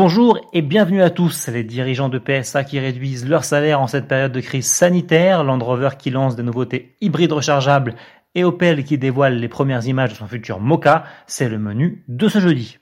Bonjour et bienvenue à tous. Les dirigeants de PSA qui réduisent leur salaire en cette période de crise sanitaire, Land Rover qui lance des nouveautés hybrides rechargeables et Opel qui dévoile les premières images de son futur Mocha, c'est le menu de ce jeudi.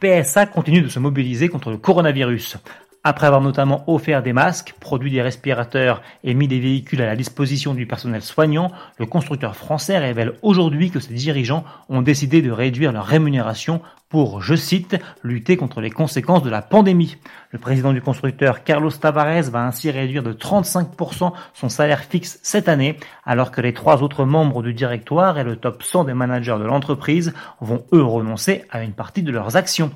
PSA continue de se mobiliser contre le coronavirus. Après avoir notamment offert des masques, produit des respirateurs et mis des véhicules à la disposition du personnel soignant, le constructeur français révèle aujourd'hui que ses dirigeants ont décidé de réduire leur rémunération pour, je cite, lutter contre les conséquences de la pandémie. Le président du constructeur, Carlos Tavares, va ainsi réduire de 35% son salaire fixe cette année, alors que les trois autres membres du directoire et le top 100 des managers de l'entreprise vont eux renoncer à une partie de leurs actions.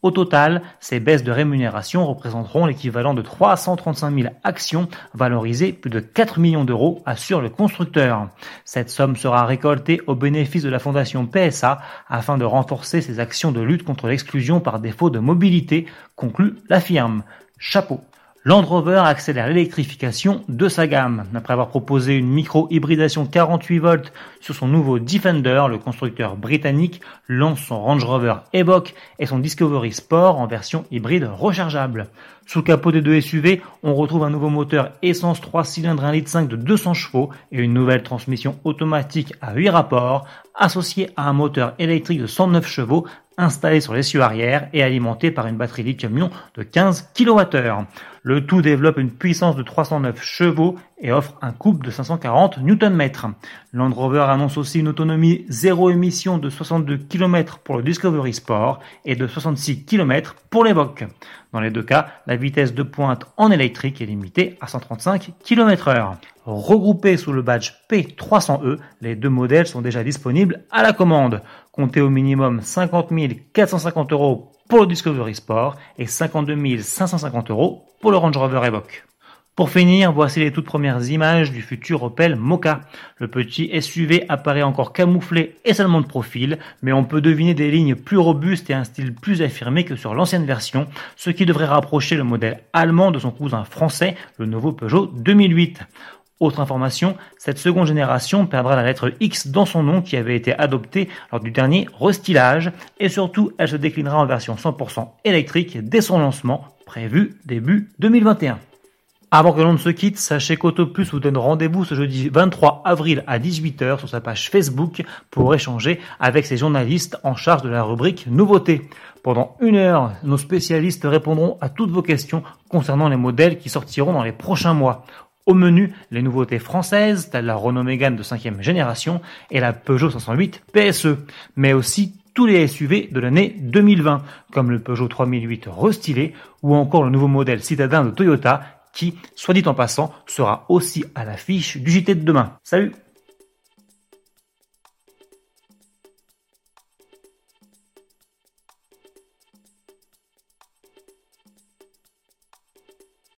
Au total, ces baisses de rémunération représenteront l'équivalent de 335 000 actions valorisées plus de 4 millions d'euros, assure le constructeur. Cette somme sera récoltée au bénéfice de la fondation PSA afin de renforcer ses actions de lutte contre l'exclusion par défaut de mobilité, conclut la firme. Chapeau. Land Rover accélère l'électrification de sa gamme. Après avoir proposé une micro-hybridation 48 volts sur son nouveau Defender, le constructeur britannique lance son Range Rover Evoque et son Discovery Sport en version hybride rechargeable. Sous le capot des deux SUV, on retrouve un nouveau moteur essence 3 cylindres 1,5 litre de 200 chevaux et une nouvelle transmission automatique à 8 rapports associée à un moteur électrique de 109 chevaux installé sur l'essieu arrière et alimenté par une batterie lithium-ion de 15 kWh. Le tout développe une puissance de 309 chevaux et offre un couple de 540 Nm. Land Rover annonce aussi une autonomie zéro émission de 62 km pour le Discovery Sport et de 66 km pour l'Evoque. Dans les deux cas, la vitesse de pointe en électrique est limitée à 135 km h Regroupés sous le badge P300E, les deux modèles sont déjà disponibles à la commande. Comptez au minimum 50 450 euros pour le Discovery Sport et 52 550 euros pour le Range Rover Evoque. Pour finir, voici les toutes premières images du futur Opel Mocha. Le petit SUV apparaît encore camouflé et seulement de profil, mais on peut deviner des lignes plus robustes et un style plus affirmé que sur l'ancienne version, ce qui devrait rapprocher le modèle allemand de son cousin français, le nouveau Peugeot 2008. Autre information, cette seconde génération perdra la lettre X dans son nom qui avait été adoptée lors du dernier restylage et surtout elle se déclinera en version 100% électrique dès son lancement prévu début 2021. Avant que l'on ne se quitte, sachez qu'Autopus vous donne rendez-vous ce jeudi 23 avril à 18h sur sa page Facebook pour échanger avec ses journalistes en charge de la rubrique Nouveautés. Pendant une heure, nos spécialistes répondront à toutes vos questions concernant les modèles qui sortiront dans les prochains mois. Au menu, les nouveautés françaises, telles la Renault Mégane de 5 génération et la Peugeot 508 PSE, mais aussi tous les SUV de l'année 2020, comme le Peugeot 3008 restylé ou encore le nouveau modèle citadin de Toyota qui, soit dit en passant, sera aussi à l'affiche du JT de demain. Salut